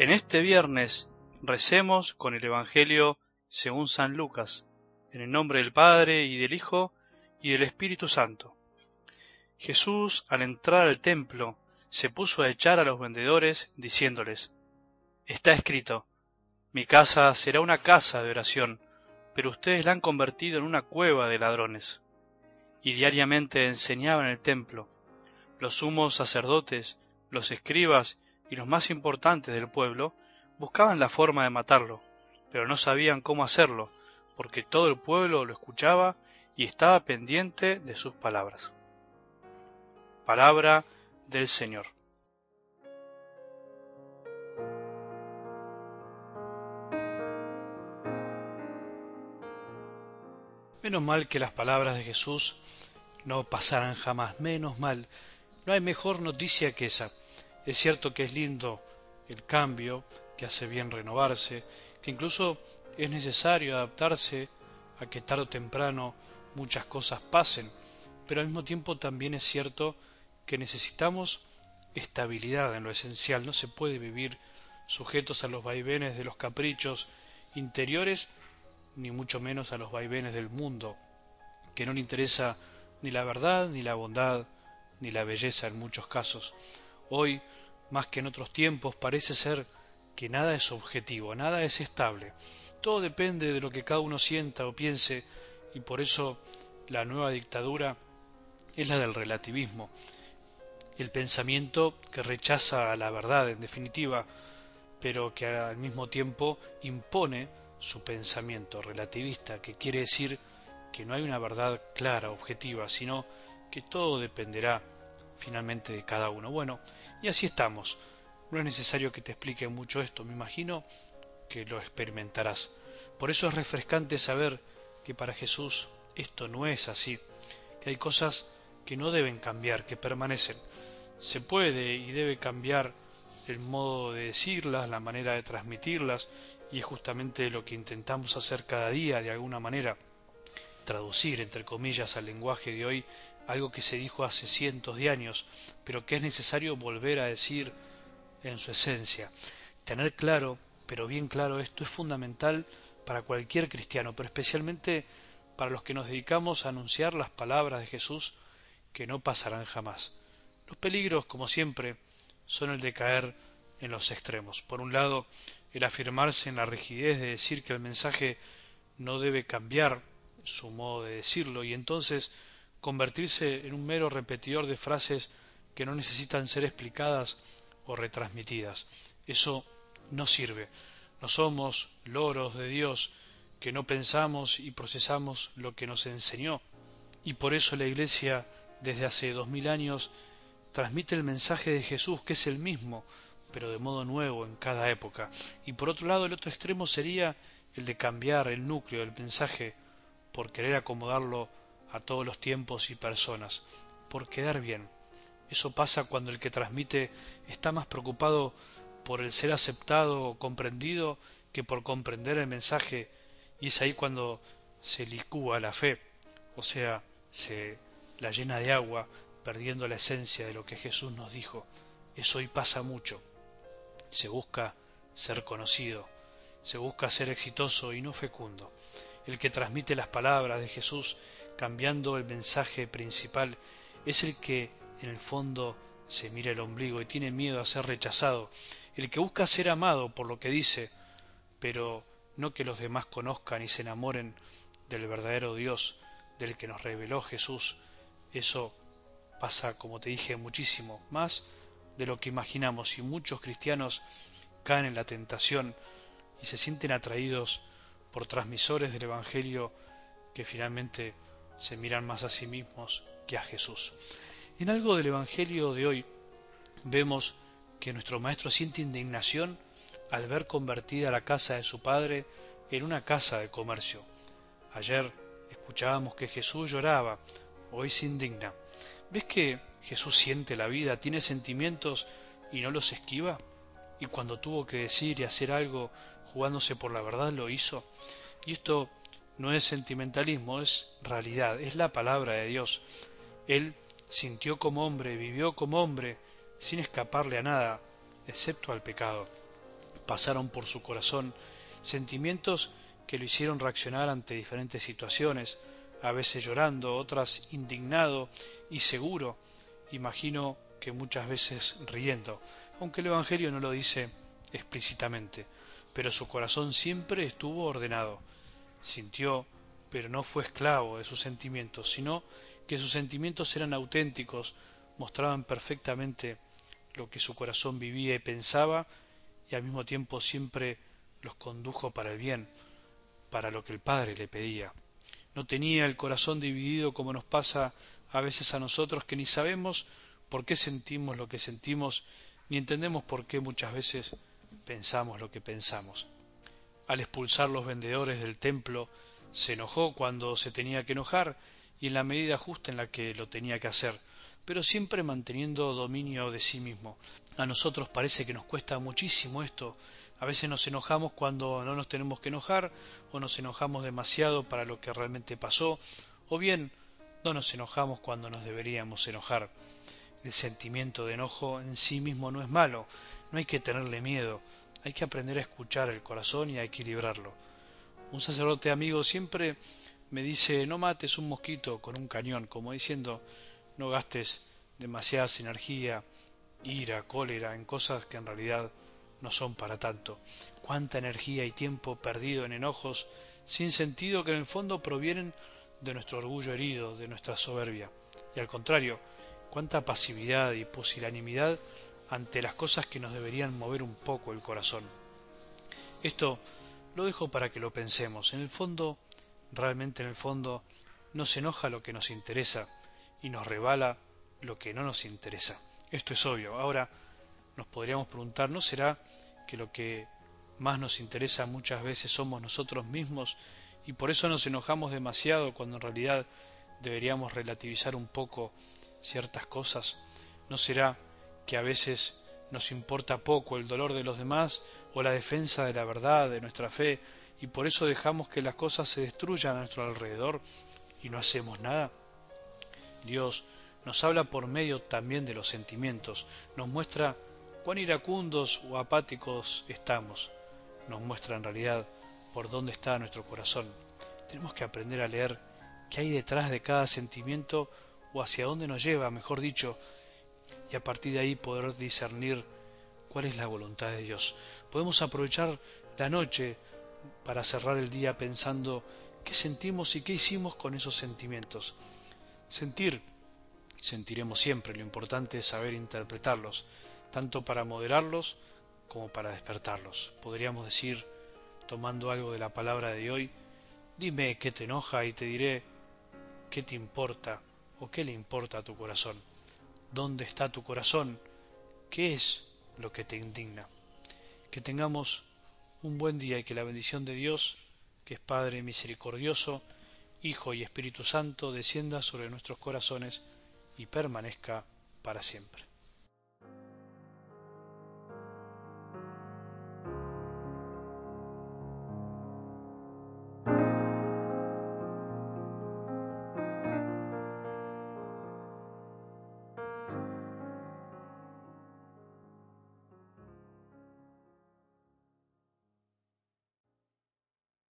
En este viernes recemos con el Evangelio según San Lucas, en el nombre del Padre y del Hijo y del Espíritu Santo. Jesús, al entrar al templo, se puso a echar a los vendedores, diciéndoles, Está escrito, mi casa será una casa de oración, pero ustedes la han convertido en una cueva de ladrones. Y diariamente enseñaba en el templo. Los sumos sacerdotes, los escribas y los más importantes del pueblo buscaban la forma de matarlo, pero no sabían cómo hacerlo, porque todo el pueblo lo escuchaba y estaba pendiente de sus palabras. Palabra del Señor. Menos mal que las palabras de Jesús no pasarán jamás, menos mal. No hay mejor noticia que esa. Es cierto que es lindo el cambio, que hace bien renovarse, que incluso es necesario adaptarse a que tarde o temprano muchas cosas pasen, pero al mismo tiempo también es cierto que necesitamos estabilidad en lo esencial, no se puede vivir sujetos a los vaivenes de los caprichos interiores, ni mucho menos a los vaivenes del mundo, que no le interesa ni la verdad, ni la bondad, ni la belleza en muchos casos. Hoy, más que en otros tiempos, parece ser que nada es objetivo, nada es estable. Todo depende de lo que cada uno sienta o piense y por eso la nueva dictadura es la del relativismo. El pensamiento que rechaza la verdad, en definitiva, pero que al mismo tiempo impone su pensamiento relativista, que quiere decir que no hay una verdad clara, objetiva, sino que todo dependerá finalmente de cada uno. Bueno, y así estamos. No es necesario que te explique mucho esto, me imagino que lo experimentarás. Por eso es refrescante saber que para Jesús esto no es así, que hay cosas que no deben cambiar, que permanecen. Se puede y debe cambiar el modo de decirlas, la manera de transmitirlas, y es justamente lo que intentamos hacer cada día de alguna manera, traducir entre comillas al lenguaje de hoy algo que se dijo hace cientos de años, pero que es necesario volver a decir en su esencia. Tener claro, pero bien claro, esto es fundamental para cualquier cristiano, pero especialmente para los que nos dedicamos a anunciar las palabras de Jesús que no pasarán jamás. Los peligros, como siempre, son el de caer en los extremos. Por un lado, el afirmarse en la rigidez de decir que el mensaje no debe cambiar su modo de decirlo y entonces convertirse en un mero repetidor de frases que no necesitan ser explicadas o retransmitidas. Eso no sirve. No somos loros de Dios que no pensamos y procesamos lo que nos enseñó. Y por eso la Iglesia, desde hace dos mil años, transmite el mensaje de Jesús, que es el mismo, pero de modo nuevo en cada época. Y por otro lado, el otro extremo sería el de cambiar el núcleo del mensaje por querer acomodarlo a todos los tiempos y personas, por quedar bien. Eso pasa cuando el que transmite está más preocupado por el ser aceptado o comprendido que por comprender el mensaje y es ahí cuando se licúa la fe, o sea, se la llena de agua, perdiendo la esencia de lo que Jesús nos dijo. Eso hoy pasa mucho. Se busca ser conocido, se busca ser exitoso y no fecundo. El que transmite las palabras de Jesús cambiando el mensaje principal, es el que en el fondo se mira el ombligo y tiene miedo a ser rechazado, el que busca ser amado por lo que dice, pero no que los demás conozcan y se enamoren del verdadero Dios, del que nos reveló Jesús. Eso pasa, como te dije, muchísimo más de lo que imaginamos y muchos cristianos caen en la tentación y se sienten atraídos por transmisores del Evangelio que finalmente se miran más a sí mismos que a Jesús. En algo del Evangelio de hoy vemos que nuestro Maestro siente indignación al ver convertida la casa de su Padre en una casa de comercio. Ayer escuchábamos que Jesús lloraba, hoy se indigna. ¿Ves que Jesús siente la vida, tiene sentimientos y no los esquiva? Y cuando tuvo que decir y hacer algo jugándose por la verdad lo hizo. Y esto no es sentimentalismo, es realidad, es la palabra de Dios. Él sintió como hombre, vivió como hombre, sin escaparle a nada, excepto al pecado. pasaron por su corazón sentimientos que lo hicieron reaccionar ante diferentes situaciones, a veces llorando, otras indignado y seguro, imagino que muchas veces riendo, aunque el Evangelio no lo dice explícitamente, pero su corazón siempre estuvo ordenado. Sintió, pero no fue esclavo de sus sentimientos, sino que sus sentimientos eran auténticos, mostraban perfectamente lo que su corazón vivía y pensaba, y al mismo tiempo siempre los condujo para el bien, para lo que el Padre le pedía. No tenía el corazón dividido como nos pasa a veces a nosotros que ni sabemos por qué sentimos lo que sentimos, ni entendemos por qué muchas veces pensamos lo que pensamos. Al expulsar los vendedores del templo, se enojó cuando se tenía que enojar y en la medida justa en la que lo tenía que hacer, pero siempre manteniendo dominio de sí mismo. A nosotros parece que nos cuesta muchísimo esto. A veces nos enojamos cuando no nos tenemos que enojar, o nos enojamos demasiado para lo que realmente pasó, o bien no nos enojamos cuando nos deberíamos enojar. El sentimiento de enojo en sí mismo no es malo, no hay que tenerle miedo, hay que aprender a escuchar el corazón y a equilibrarlo. Un sacerdote amigo siempre me dice no mates un mosquito con un cañón, como diciendo no gastes demasiada energía, ira, cólera en cosas que en realidad no son para tanto. Cuánta energía y tiempo perdido en enojos sin sentido que en el fondo provienen de nuestro orgullo herido, de nuestra soberbia. Y al contrario, cuánta pasividad y pusilanimidad ante las cosas que nos deberían mover un poco el corazón. Esto lo dejo para que lo pensemos. En el fondo, realmente en el fondo, nos enoja lo que nos interesa, y nos rebala lo que no nos interesa. Esto es obvio. Ahora nos podríamos preguntar, ¿no será que lo que más nos interesa muchas veces somos nosotros mismos y por eso nos enojamos demasiado cuando en realidad deberíamos relativizar un poco ciertas cosas? ¿No será que a veces nos importa poco el dolor de los demás o la defensa de la verdad, de nuestra fe, y por eso dejamos que las cosas se destruyan a nuestro alrededor y no hacemos nada? Dios nos habla por medio también de los sentimientos, nos muestra cuán iracundos o apáticos estamos, nos muestra en realidad por dónde está nuestro corazón. Tenemos que aprender a leer qué hay detrás de cada sentimiento o hacia dónde nos lleva, mejor dicho, y a partir de ahí poder discernir cuál es la voluntad de Dios. Podemos aprovechar la noche para cerrar el día pensando qué sentimos y qué hicimos con esos sentimientos. Sentir, sentiremos siempre, lo importante es saber interpretarlos, tanto para moderarlos como para despertarlos. Podríamos decir, tomando algo de la palabra de hoy, dime qué te enoja y te diré qué te importa o qué le importa a tu corazón. ¿Dónde está tu corazón? ¿Qué es lo que te indigna? Que tengamos un buen día y que la bendición de Dios, que es Padre misericordioso, Hijo y Espíritu Santo, descienda sobre nuestros corazones y permanezca para siempre.